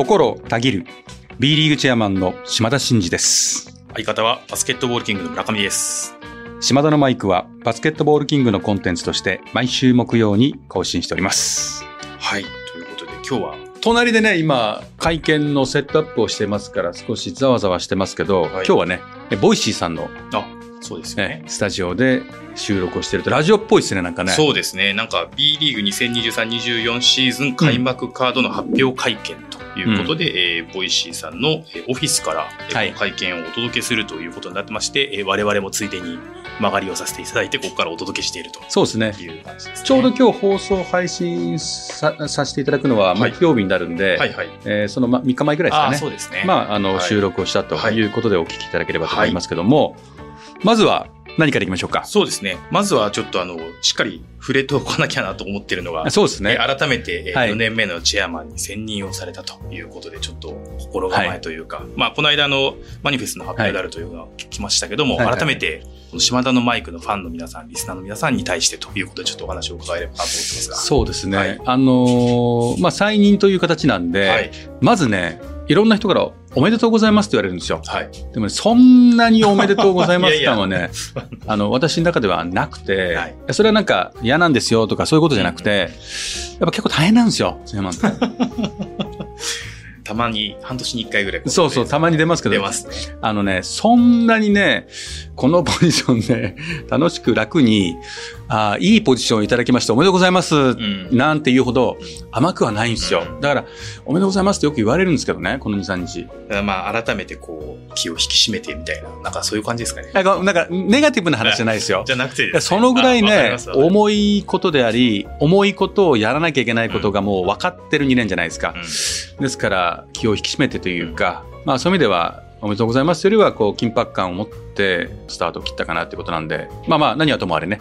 心たぎる B リーグチェアマンの島田慎二です相方はバスケットボールキングの村上です。島田のマイクはバスケットボールキングのコンテンツとして毎週木曜に更新しておりますはい。ということで今日は、隣でね今会見のセットアップをしてますから少しざわざわしてますけど、はい今日はね Voicy さんの、あ、そうですよねね。スタジオで収録をしてるとラジオっぽいですねなんかねそうですね。なんか B リーグ2023-24シーズン開幕カードの発表会見ということで、えーボイシーさんのえーオフィスから、えーはい。会見をお届けするということになってまして、えー我々もついでに曲がりをさせていただいて、ここからお届けしているとそうですね。いう感じですね。ちょうど今日放送配信ささせていただくのははい。木曜日になるんで、はいはい。えーそのま3日前ぐらいですかね。そうですね。まあ、あの、はい。収録をしたとはい。いうことでお聞きいただければと思い。ますけども、まずは何からいきましょうか？そうですね。まずはちょっとあの、しっかり触れておかなきゃなと思ってるのが、そうですね。えー改めて、えーはい4年目のチェアマンに選任をされたということで、ちょっと心構えというか、まあ、この間のマニフェストの発表であるというのは聞きましたけども、はいはい改めて、この島田のマイクのファンの皆さん、リスナーの皆さんに対してということで、ちょっとお話を伺えればなと思ってますが。そうですね。はいあのーまあ、再任という形なんで、はい。まずね、いろんな人からおめでとうございますって言われるんですよ。はい。でもね、そんなにおめでとうございます いやいや感はね、あの、私の中ではなくて、はいそれはなんか嫌なんですよとかそういうことじゃなくて、やっぱ結構大変なんですよ、チェアマンって。たまに半年に1回ぐらい。そうそう、たまに出ますけど、出ますね。あのね、そんなにね、このポジションで楽しく楽に、あーいいポジションをいただきましておめでとうございます、うん。なんていうほど甘くはないんですよ。うんだから、おめでとうございますってよく言われるんですけどね、この2、3日。まあ、改めてこう、気を引き締めてみたいな、なんかそういう感じですかね。なんか、なんかネガティブな話じゃないですよ。じゃなくてねそのぐらいね重いことであり、重いことをやらなきゃいけないことがもう分かってる2年じゃないですか。うんですから、気を引き締めてというか、まあそういう意味では、おめでとうございます。よりは、こう、緊迫感を持ってスタートを切ったかなってことなんで、まあまあ、何はともあれね、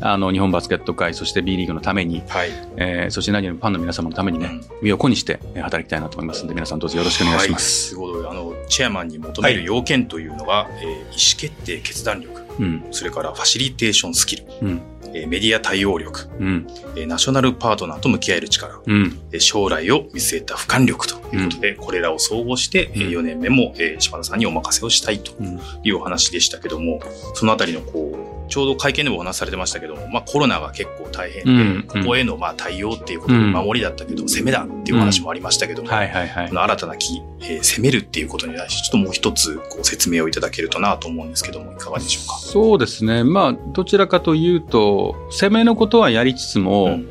あの、日本バスケット界、そして B リーグのために、はい。えーそして何よりもファンの皆様のためにね、うん。身を粉にしてえー働きたいなと思いますので、皆さんどうぞよろしくお願いします。はい、ということで、あの、チェアマンに求める要件というのが、えー意思決定、決断力、うん、それからファシリテーションスキル、うん、えーメディア対応力、うん、えーナショナルパートナーと向き合える力、うん、えー将来を見据えた俯瞰力ということで、これらを総合して、えーうん。4年目も、えー島田さんにお任せをしたいとうん。いうお話でしたけども、そのあたりのこう、ちょうど会見でもお話しされてましたけども、まあコロナが結構大変で、うんここへのまあ対応っていうことでうん守りだったけど、攻めだっていうお話もありましたけども、はいはいはいこ。の新たな木、えー攻めるっていうことに対して、ちょっともう一つご説明をいただけるとなと思うんですけども、いかがでしょうか？そうですね。まあ、どちらかというと、攻めのことはやりつつも、うん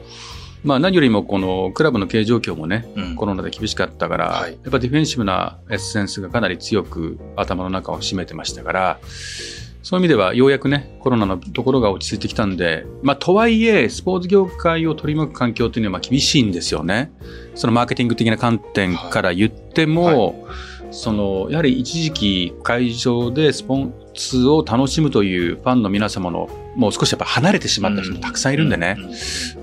まあ何よりもこのクラブの経営状況もね、うんコロナで厳しかったから、はいやっぱディフェンシブなエッセンスがかなり強く頭の中を占めてましたから、そういう意味ではようやくね、コロナのところが落ち着いてきたんで、まあとはいえ、スポーツ業界を取り巻く環境というのはまあ厳しいんですよね。そのマーケティング的な観点から言っても、その、やはり一時期会場でスポンツを楽しむというファンの皆様のもう少しやっぱ離れてしまった人もたくさんいるんでね。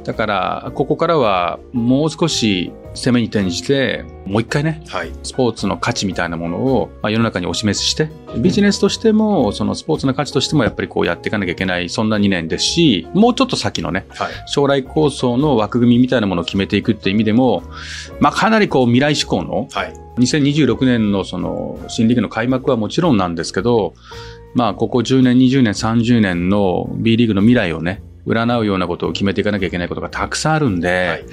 だから、ここからはもう少し攻めに転じて、もう一回ね、はい。スポーツの価値みたいなものをまあ世の中にお示しして、ビジネスとしても、そのスポーツの価値としてもやっぱりこうやっていかなきゃいけない、そんな2年ですし、もうちょっと先のね、はい。将来構想の枠組みみたいなものを決めていくっていう意味でも、まあかなりこう未来志向の、はい。2026年のその新リーグの開幕はもちろんなんですけど、まあここ10年、20年、30年の B リーグの未来をね、占うようなことを決めていかなきゃいけないことがたくさんあるんで、はい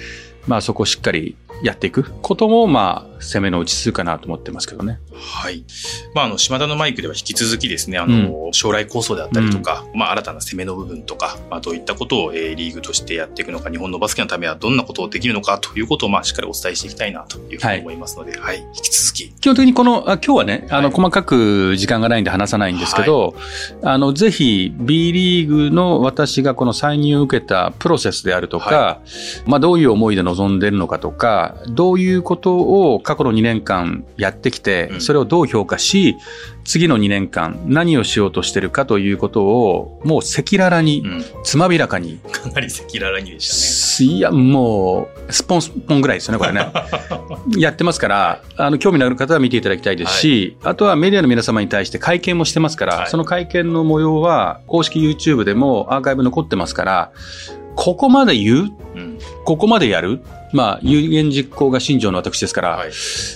まあそこをしっかりやっていくことも、まあ攻めのうちするかなと思ってますけどね。はい。まあ、あの、島田のマイクでは引き続きですね、あの、将来構想であったりとか、まあ、新たな攻めの部分とか、まあ、どういったことを、えーリーグとしてやっていくのか、日本のバスケのためはどんなことをできるのかということを、まあ、しっかりお伝えしていきたいなというふうに思いますので、はい。引き続き。基本的にこの、あ今日はね、あの、はい細かく時間がないんで話さないんですけど、あの、ぜひ B リーグの私がこの再入を受けたプロセスであるとか、はまあどういう思いで臨んでいるのかとか、どういうことを過去の2年間やってきてう、んそれをどう評価し、次の2年間何をしようとしてるかということを、もう赤裸々に、うん。つまびらかに、かなり赤裸々にでしいや、もう、スポンスポンぐらいですよね、これね。たね。やってますから、あの、興味のある方は見ていただきたいですし、あとはメディアの皆様に対して会見もしてますから、はいその会見の模様は公式 YouTube でもアーカイブ残ってますから、ここまで言う？うん。ここまでやる？まあ、有言実行が信条の私ですから、はい。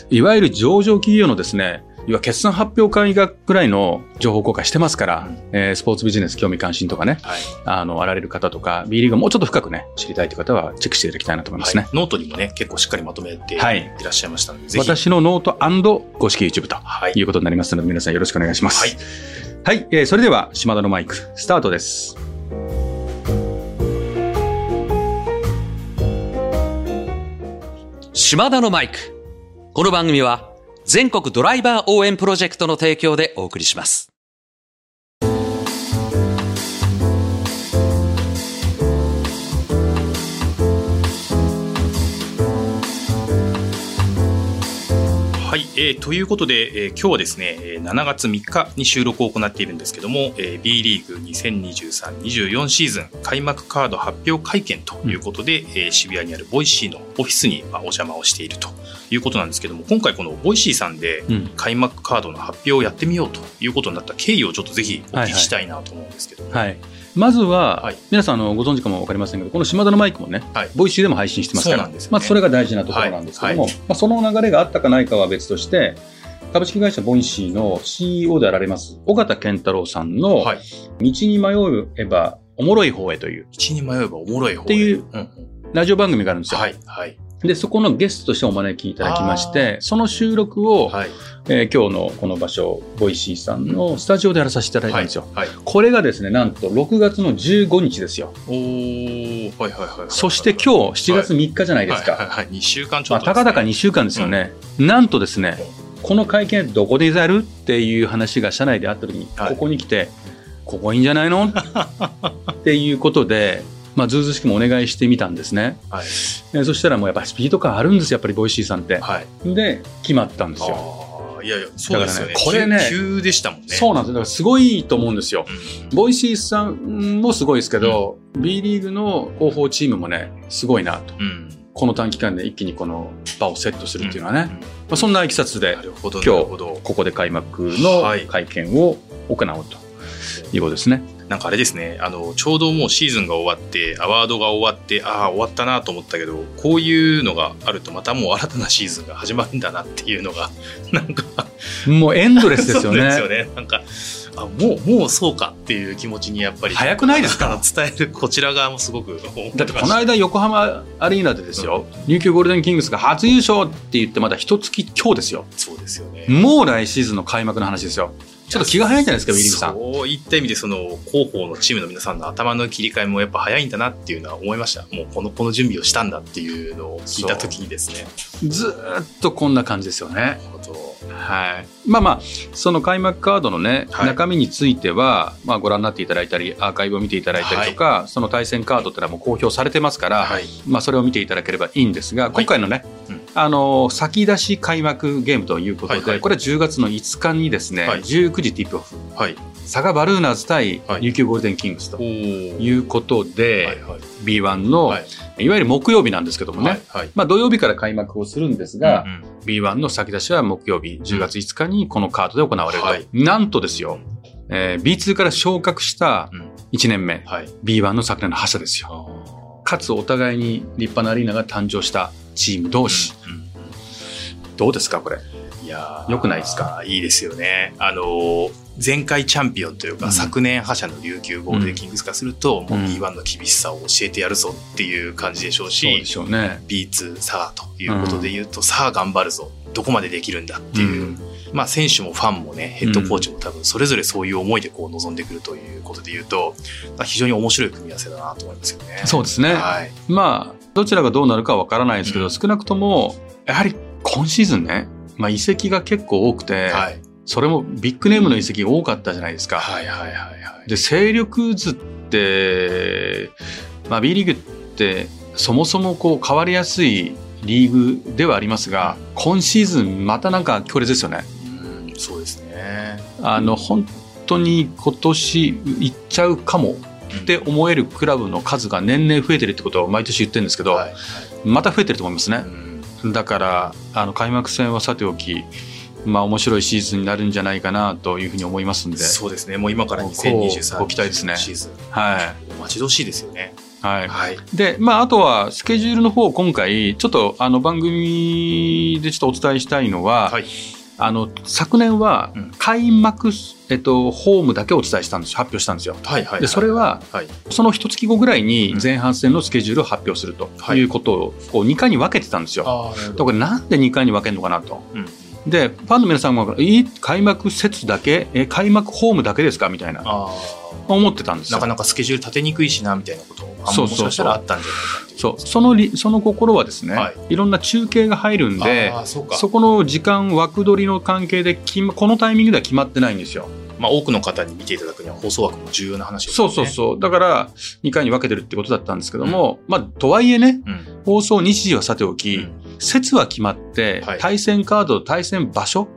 いわゆる上場企業のですね、いわ決算発表会がぐらいの情報公開してますから、うんえースポーツビジネス興味関心とかね、はい。あの、あられる方とか、B リーグをもうちょっと深くね、知りたいという方はチェックしていただきたいなと思いますね。はいノートにもね、結構しっかりまとめていはいらっしゃいましたので、ぜひ。私のノート公式 YouTube とはい。いうことになりますので、皆さんよろしくお願いします。はい。はい、えーそれでは、島田のマイク、スタートです。島田のマイク。この番組は全国ドライバー応援プロジェクトの提供でお送りします。はい、えーということで、えー今日はですね、えー7月3日に収録を行っているんですけども、えー B リーグ2023-24シーズン開幕カード発表会見ということで、えー渋谷にある Voicy のオフィスにまあお邪魔をしているということなんですけども、今回この Voicy さんでうん。開幕カードの発表をやってみようということになった経緯をちょっとぜひお聞きしたいなと思うんですけども、はい。まずは、はい。皆さんあのご存知かもわかりませんけど、この島田のマイクもね、はい。 Voicyでも配信してますから、そね。まあ、それが大事なところなんですけども、はい。まあ、その流れがあったかないかは別として、株式会社ボイシーの CEO であられます、尾形健太郎さんの、はい。道に迷えばおもろい方へという。道に迷えばおもろい方へ。っていうラジオ番組があるんですよ。はい、はい、で、そこのゲストとしてお招きいただきまして、その収録を、はい。えー今日のこの場所、ボイシーさんのスタジオでやらさせていただいたんですよ。はい。これがですね、なんと6月の15日ですよ。おー、はいはいはいはい。そして今日7月3日じゃないですか。はいはいはい、2週間ちょまあ、っとですね、たかだか2週間ですよね。なんとですね、この会見どこでやるっていう話が社内であった時に、はいここに来て、ここいいんじゃないの？っていうことで、まあ、ずうずうしくもお願いしてみたんですね。はい。えーそしたらもうやっぱりスピード感あるんですよ、やっぱりボイシーさんって。はい。で、決まったんですよ。いやいや、そうですよね。ねこれね急急でしたもんね。そうなんですよ。だからすごいと思うんですよ。うん。ボイシーさんもすごいですけど、B リーグの広報チームもね、すごいなと。うん。この短期間で一気にこの場をセットするっていうのはね、うんまあ、そんないきさつで今日。ここで開幕のはい会見を行おうということですね。なんかあれですね、あの、ちょうどもうシーズンが終わって、アワードが終わって、ああ、終わったなと思ったけど、こういうのがあると、またもう新たなシーズンが始まるんだなっていうのが、なんか、もうエンドレスですよね。そうですよね。なんか、あ、もう、もうそうかっていう気持ちにやっぱり。早くないですか？伝えるこちら側もすごく。だってこの間横浜アリーナでですよ、琉球ゴールデンキングスが初優勝って言ってまだ一月今日ですよ。そうですよね。もう来シーズンの開幕の話ですよ。ちょっと気が早いんじゃないですか、ウィリーグさん。そういった意味で、その、広報のチームの皆さんの頭の切り替えもやっぱ早いんだなっていうのは思いました。もう、この、この準備をしたんだっていうのを聞いたときにですね。ずーっとこんな感じですよね。なるほど。はい。まあまあ、その開幕カードのね、はい中身については、まあご覧になっていただいたり、アーカイブを見ていただいたりとか、その対戦カードってのはもう公表されてますから、はい。まあそれを見ていただければいいんですが、今回のね、うんあの、先出し開幕ゲームということで、はいはいこれは10月の5日にですね、はい19時ティップオフ、はい。佐賀バルーナーズ対はい琉球ゴールデンキングスということで、はいはい。B1 の、はいい、わゆる木曜日なんですけどもね、はい。はい。まあ土曜日から開幕をするんですが、うんうん B1 の先出しは木曜日、10月5日にこのカードで行われると。はいなんとですよ、えー B2 から昇格したうん1年目、はい。B1 の昨年の覇者ですよ。かつお互いに立派なアリーナが誕生したチーム同士。うんうんどうですか、これ？いやー良くないですか？いいですよね。あのー前回チャンピオンというか、うん昨年覇者の琉球ゴールデンキングスからすると、もううん B1 の厳しさを教えてやるぞっていう感じでしょうし、そうでしょうね。B2 さあということで言うと、さあ頑張るぞ。どこまでできるんだっていう。うんまあ選手もファンもね、ヘッドコーチも多分それぞれそういう思いでこう臨んでくるということで言うと、まあ非常に面白い組み合わせだなと思いますよね。そうですね。はい。まあ、どちらがどうなるかはわからないですけど、うん少なくとも、やはり今シーズンね、まあ移籍が結構多くて、はい。それもビッグネームの移籍が多かったじゃないですか。はいはいはいはい。で、勢力図って、まあ B リーグってそもそもこう変わりやすいリーグではありますが、今シーズンまたなんか強烈ですよね。うん、そうですね。あの、本当に今年いっちゃうかもって思えるクラブの数が年々増えてるってことを毎年言ってるんですけど、はいまた増えてると思いますね。うんだから、あの、開幕戦はさておき、まあ面白いシーズンになるんじゃないかなというふうに思いますんで、そうですね。もう今からこう2023ご期待ですねシーズン。は待ち遠しいですよね。はい。はい。で、まあ、あとは、スケジュールの方、今回、ちょっと、あの、番組でちょっとお伝えしたいのは、はい。あの、昨年はうん、開幕、えっと、ホームだけお伝えしたんですよ。発表したんですよ。はい。はい。で、それは、はい。その一月後ぐらいに前半戦のスケジュールを発表するとはいいうことを、こう、2回に分けてたんですよ。ああ、なるほだからなんで2回に分けるのかなと。うん。で、ファンの皆さんも、え、開幕節だけえ、開幕ホームだけですかみたいな。思ってたんですよ。なかなかスケジュール立てにくいしな、みたいなことも、そうそうそうもしかしたらあったんじゃないか。そう、そのり、その心はですね、はいい、ろんな中継が入るんでそこの時間、枠取りの関係で決ま、このタイミングでは決まってないんですよ。まあ、多くの方に見ていただくには放送枠も重要な話ですそ。うそうそう。だから、2回に分けてるってことだったんですけども、まあ、とはいえね、うん。放送日時はさておき、うん節は決まって、はい。対戦カード、対戦場所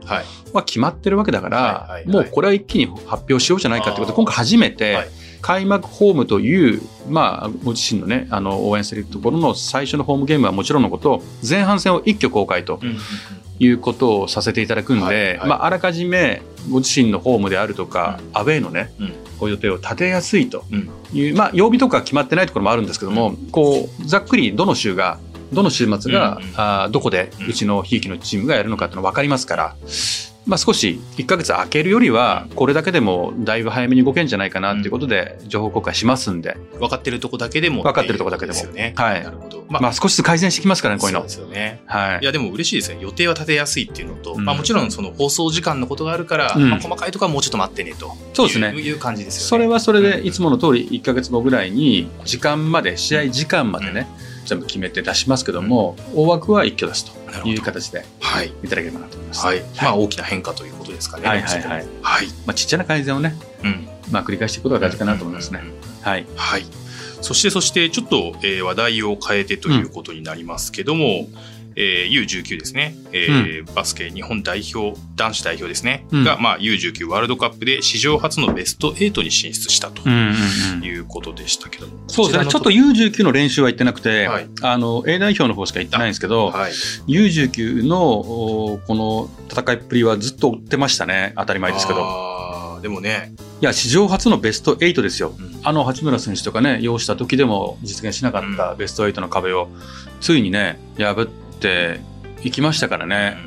は決まってるわけだから、もうこれは一気に発表しようじゃないかってことで、今回初めて、はい。開幕ホームという、まあ、ご自身のね、あの、応援するところの最初のホームゲームはもちろんのこと、前半戦を一挙公開とうんうんうん。いうことをさせていただくんで、まあ、あらかじめご自身のホームであるとか、うアウェーのね、うん。ご予定を立てやすいとうん。いう、まあ、曜日とか決まってないところもあるんですけども、こう、ざっくりどの週が、どの週末が、うんうんあーどこでうんうちのひいきのチームがやるのかっていうのが分かりますから、まあ、少し1ヶ月空けるよりは、これだけでもだいぶ早めに動けんじゃないかなっていうことで、情報公開しますんで、分かってるとこだけでも。分かってるとこだけでもですよね。はいなるほど。まあ、少しずつ改善してきますからね、こういうのそうで。すよね。はいい。や、でも嬉しいですね。予定は立てやすいっていうのと、うんまあもちろんその放送時間のことがあるから、うんまあ細かいところはもうちょっと待ってねと。そうですねいう感じですよね。それはそれで、うんいつもの通り1ヶ月後ぐらいに、時間まで、試合時間までね、全部決めて出しますけども、大枠は一挙出すという形ではい。いただければなと思います。はい。まあ大きな変化ということですかね。はいはいはい。はい。まあ、ちっちゃな改善をね、うん。まあ、繰り返していくことが大事かなと思いますねうん。うんうんはい。はい。そして、そして、ちょっと、えー話題を変えてということになりますけども、えー U19 ですね、えーバスケ日本代表、男子代表ですね、うんが、まあ、U19 ワールドカップで史上初のベスト8に進出したとうんうんうんいうことでしたけども。そうですね。ちょっとこちら U19 の練習は行ってなくて、はいあの、A 代表の方しか行ってないんですけど、のはい。U19 のおこの戦いっぷりはずっと追ってましたね。当たり前ですけど。でもね、いや、史上初のベスト8ですよ。うんあの八村選手とかね、要した時でも実現しなかったベスト8の壁を、ついにね、破っていきましたからね。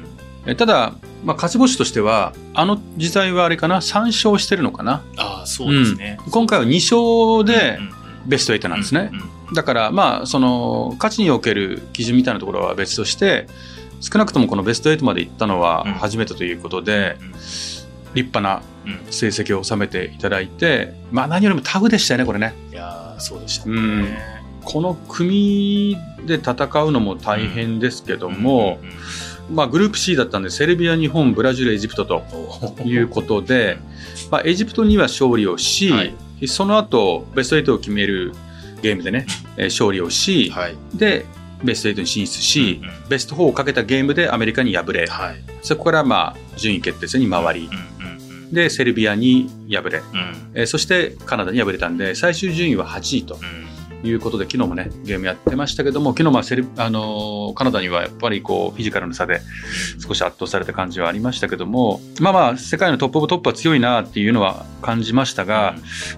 えただ、まあ、勝ち星としては、あの時代はあれかな、3勝してるのかな？ああ、そうですね。今回は2勝でうんうんベスト8なんですね。うんうんだから、まあ、その、価値における基準みたいなところは別として、少なくともこのベスト8まで行ったのはうん初めてということで、うん立派なうん成績を収めていただいて、まあ何よりもタフでしたよね、これね。いやーそうでしたね。うんこの組で戦うのも大変ですけども、まあグループ C だったんで、セルビア、日本、ブラジル、エジプトということで、まあエジプトには勝利をし、はい。その後、ベスト8を決めるゲームでね、えー勝利をし、はい。で、ベスト8に進出し、うんうん。ベスト4をかけたゲームでアメリカに敗れ、はい。そこからまあ順位決定戦に回り、で、セルビアに敗れ、うん。えーそしてカナダに敗れたんで、最終順位は8位と。うんいうことで、昨日もね、ゲームやってましたけども、昨日まあセル、あのーカナダにはやっぱりこう、フィジカルの差で少し圧倒された感じはありましたけども、まあまあ、世界のトップオブトップは強いなっていうのは感じましたが、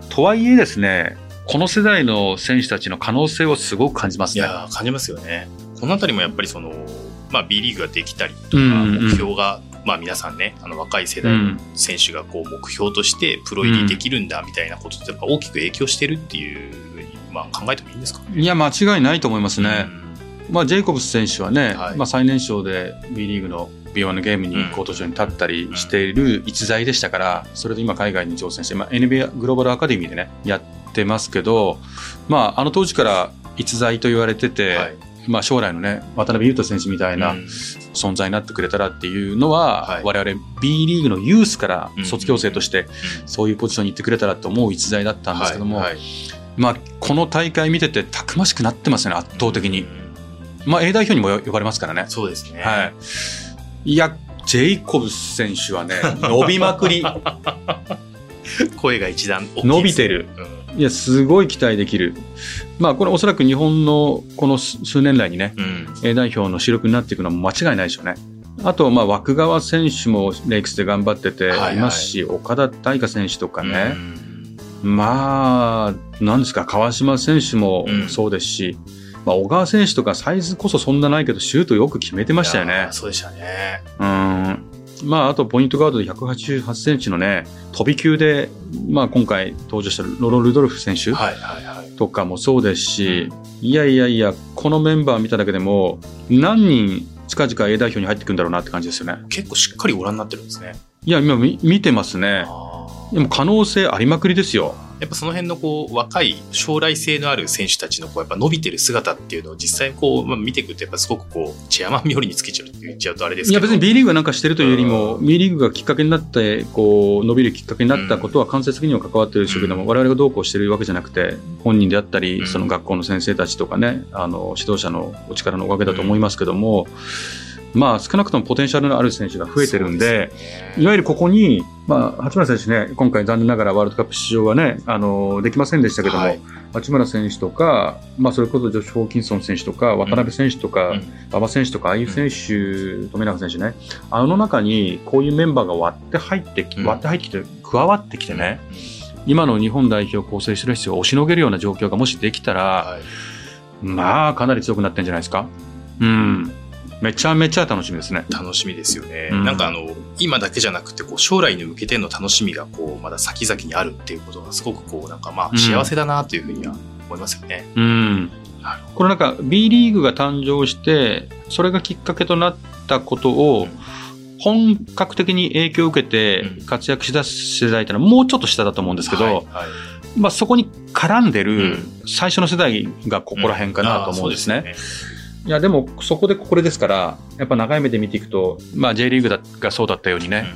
とはいえですね、この世代の選手たちの可能性をすごく感じますね。いやー感じますよね。このあたりもやっぱりその、まあ、B リーグができたりとか、うんうんうん目標が、まあ皆さんね、あの若い世代のうん選手がこう目標としてプロ入りできるんだみたいなことってやっぱ大きく影響してるっていうまあ考えてもいいんですか？ね。いや、間違いないと思いますね。まあ、ジェイコブス選手はね、はい。まあ、最年少で B リーグの B1 のゲームにコート上に立ったりしている逸材でしたから、それで今海外に挑戦して、まあ、NBA グローバルアカデミーでね、やってますけど、まあ、あの当時から逸材と言われてて、はい。まあ、将来のね、渡辺裕太選手みたいなうん。存在になってくれたらっていうのは、はい。我々 B リーグのユースからうん卒業生として、そういうポジションに行ってくれたらと思う逸材だったんですけども、はい。はいまあ、この大会見ててたくましくなってますよね、圧倒的に。うんまあ、A 代表にも呼ばれますからね。そうですね。はい。いや、ジェイコブス選手はね、伸びまくり。声が一段大きいです伸びてる。いや、すごい期待できる。まあ、これおそらく日本のこの数数年来にね、うん。うん。A 代表の主力になっていくのは間違いないでしょうね。あと、まあ、枠川選手もレイクスで頑張っててはいはいいますし、岡田大河選手とかね、まあ、なんですか、川島選手もうんそうですし、まあ、小川選手とかサイズこそそんなないけど、シュートよく決めてましたよね。そうでしたね。うん。まあ、あとポイントガードで188センチのね、飛び級で、まあ今回登場したロロ・ルドルフ選手。とかもそうですし、いやいやいや、このメンバー見ただけでも、何人近々 A 代表に入ってくんだろうなって感じですよね。結構しっかりご覧になってるんですね。いや、今み見てますね。あでも可能性ありまくりですよ。やっぱその辺のこう若い将来性のある選手たちのこうやっぱ伸びてる姿っていうのを実際こう、まあ、見ていくとやっぱすごくこうチェアマン冥利につけちゃうって言っちゃうとあれですけど。いや別に B リーグがなんかしてるというよりも、うん B リーグがきっかけになって、こう、伸びるきっかけになったことは間接的には関わってるでしょうけども、うん。我々がどうこうしてるわけじゃなくて、本人であったり、うん。その学校の先生たちとかね、あの、指導者のお力のおかげだと思いますけども、まあ少なくともポテンシャルのある選手が増えてるんで、そうすよね。いわゆるここに、まあ、八村選手ね、今回残念ながらワールドカップ出場はね、あの、できませんでしたけども、はい。八村選手とか、まあ、それこそジョシュ・ホーキンソン選手とか、渡辺選手とか、うん。馬場選手とか、ああいう選手、富永選手ね、あの中にこういうメンバーが割って入ってき、うん。割って入ってきて、加わってきてね、今の日本代表を構成してる人を押しのげるような状況がもしできたら、はい。まあ、かなり強くなってんじゃないですか。うん。めちゃめちゃ楽しみですね。楽しみですよね。うんなんかあの、今だけじゃなくて、こう、将来に向けての楽しみが、こう、まだ先々にあるっていうことが、すごくこう、なんかまあ、うん幸せだなというふうには思いますよね。うん。これなんか B リーグが誕生して、それがきっかけとなったことを、本格的に影響を受けてうん活躍しだす世代ってのはもうちょっと下だと思うんですけど、はいはいまあそこに絡んでるう最初の世代がここら辺かなと思うんですね。ういやでもそこでこれですから、やっぱ長い目で見ていくと、まあ J リーグだがそうだったようにね、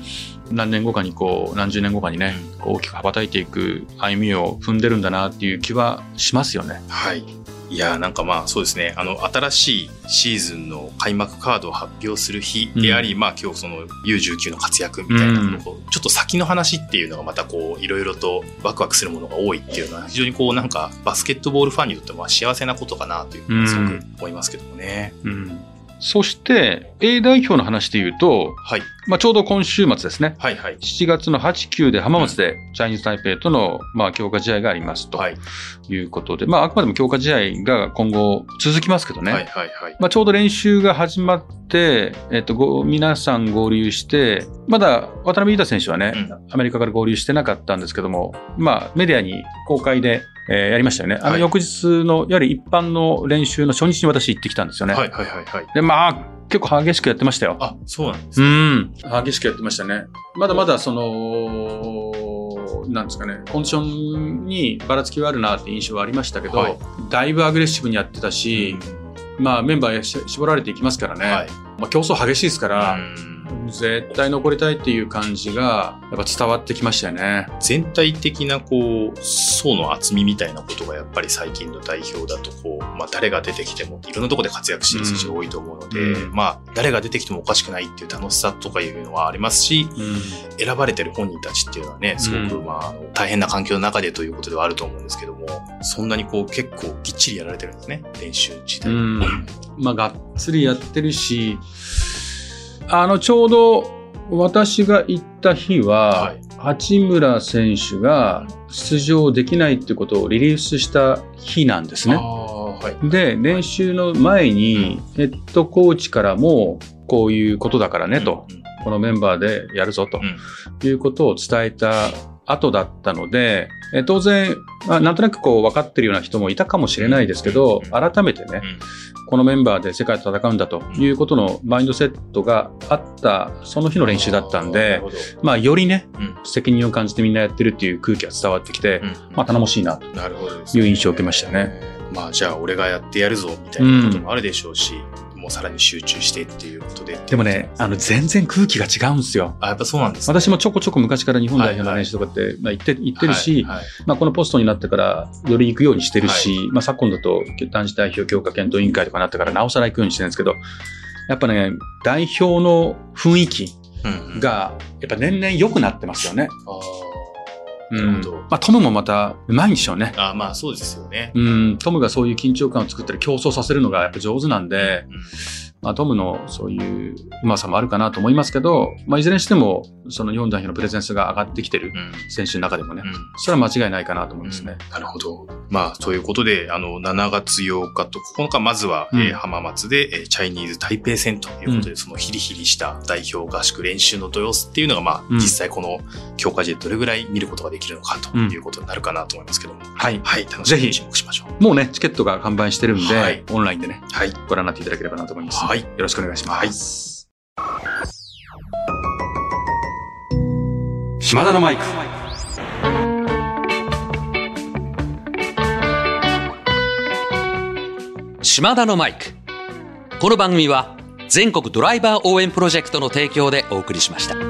何年後かにこう、何十年後かにね、大きく羽ばたいていく歩みを踏んでるんだなっていう気はしますよね。はい。いやーなんかまあそうですね、あの、新しいシーズンの開幕カードを発表する日であり、まあ今日その U19 の活躍みたいなのを、ちょっと先の話っていうのがまたこう、いろいろとワクワクするものが多いっていうのは、非常にこうなんかバスケットボールファンにとっても幸せなことかなというふうにすごく思いますけどもね。うん。そして、A 代表の話で言うと、はい。まあちょうど今週末ですね。はいはい。7月の8、9で浜松でチャイニーズ台北との、まあ、強化試合がありますとはい。いうことで、まあ、あくまでも強化試合が今後続きますけどね。はいはいはい。まあ、ちょうど練習が始まって、えっと、ご皆さん合流して、まだ渡辺裕太選手はね、アメリカから合流してなかったんですけども、まあ、メディアに公開で、えーやりましたよね。あの、はい翌日の、やはり一般の練習の初日に私行ってきたんですよね。はいはいはいはい。で、まあ、結構激しくやってましたよ。あ、そうなんですうね。ん。激しくやってましたね。まだまだその、なんですかね、コンディションにばらつきはあるなって印象はありましたけど、はいだいぶアグレッシブにやってたし、まあメンバーし絞られていきますからね、はい。まあ、競争激しいですから、うん絶対残りたいっていう感じがやっぱ伝わってきましたよね。全体的なこう層の厚みみたいなことがやっぱり最近の代表だとこう、まあ、誰が出てきてもいろんなところで活躍してる選手が多いと思うので、うん。まあ誰が出てきてもおかしくないっていう楽しさとかいうのはありますし選ばれてる本人たちっていうのはねすごく、うん。まああの大変な環境の中でということではあると思うんですけどもそんなにこう結構ぎっちりやられてるんですね練習自体。うん。まあがっつりやってるし、あのちょうど私が行った日は、はい。八村選手が出場できないってことをリリースした日なんですね。はい。で、練習の前にヘッドコーチからもこういうことだからねと、うん。このメンバーでやるぞとうん。いうことを伝えた後だったので、え当然、まあ、なんとなくこう分かってるような人もいたかもしれないですけど、うん改めてね、うん。このメンバーで世界と戦うんだということのマインドセットがあったその日の練習だったんなでまあよりね、うん。責任を感じてみんなやってるっていう空気が伝わってきて、うん。まあ頼もしいなと。いう印象を受けましたね。まあじゃあ俺がやってやるぞみたいなこともあるでしょうし、もうさらに集中してっていうことで。でもね、あの全然空気が違うんですよ。あ、やっぱそうなんですね。私もちょこちょこ昔から日本代表の練習とかって、まあ、行って行ってるし、はいはいまあ、このポストになってからより行くようにしてるし、まあ、昨今だと男子代表強化検討委員会とかになってからなおさら行くようにしてるんですけど、やっぱね、代表の雰囲気うんうんが、やっぱ年々良くなってますよね。あーうんなるほど。まあ、トムもまたうまいんでしょうね。あーまあそうですよね。うん、トムがそういう緊張感を作ったり競争させるのがやっぱ上手なんで、うんまあ、トムのそういううまさもあるかなと思いますけど、まあ、いずれにしても、その日本代表のプレゼンスが上がってきてるうん選手の中でもね、うんそれは間違いないかなと思いますね。なるほど。まあ、ということで、あの、7月8日と9日、まずは、うんえー浜松で、えーチャイニーズ台北戦ということで、うそのヒリヒリした代表合宿練習の様子っていうのが、まあ、うん実際この強化試合でどれぐらい見ることができるのかということになるかなと思いますけども。はい。はい、楽しみに注目しましょう。もうね、チケットが完売してるんで、はいオンラインでね、はい。ご覧になっていただければなと思います。はいよろしくお願いします。島田のマイク。島田のマイク。この番組は全国ドライバー応援プロジェクトの提供でお送りしました。は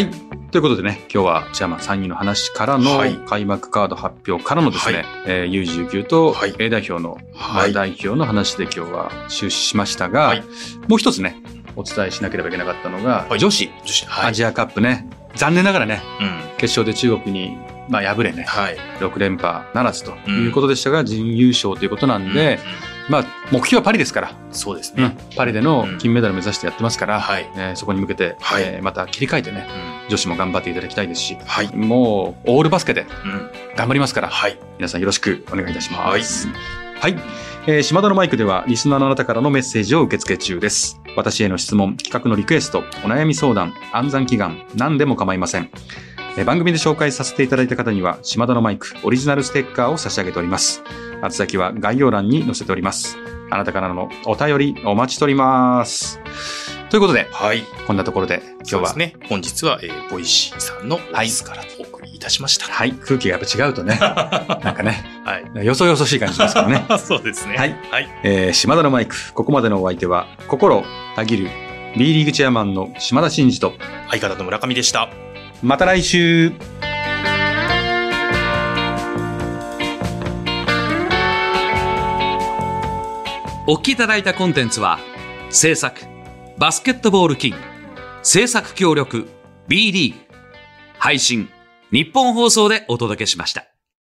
い。ということでね、今日はチェアマン3人の話からのはい開幕カード発表からのですね、はいえー U19 とはい A 代表のはい代表の話で今日は終始しましたが、はいもう一つね、お伝えしなければいけなかったのが、はい女子女子、はい。アジアカップね、残念ながらね、うん。決勝で中国に、まあ、敗れね、はい。6連覇ならずということでしたが、準優勝ということなんで、まあ、目標はパリですから、うんそうですね。うん、パリでの金メダル目指してやってますから、はい。えーそこに向けて、はいえーまた切り替えてね、うん女子も頑張っていただきたいですし、はい。もうオールバスケでうん。頑張りますから、はい。皆さんよろしくお願いいたします。はい。えー島田のマイクでは、リスナーのあなたからのメッセージを受け付け中です。私への質問、企画のリクエスト、お悩み相談、安産祈願、何でも構いません。えー番組で紹介させていただいた方には、島田のマイク、オリジナルステッカーを差し上げております。宛先は概要欄に載せております。あなたからのお便りお待ちしております。ということで、はい。こんなところで今日は、ね、本日は、えーボイシーさんのオフィスからお送りいたしました。はい、空気がやっぱ違うとね、なんかね、はい。よそよそしい感じしますからね。そうですね。はい。はい。えー島田のマイク、ここまでのお相手は、心たぎる B リーグチェアマンの島田真二と、相方の村上でした。また来週お聞きいただいたコンテンツは、制作、バスケットボールキン、制作協力、B リーグ、配信、日本放送でお届けしました。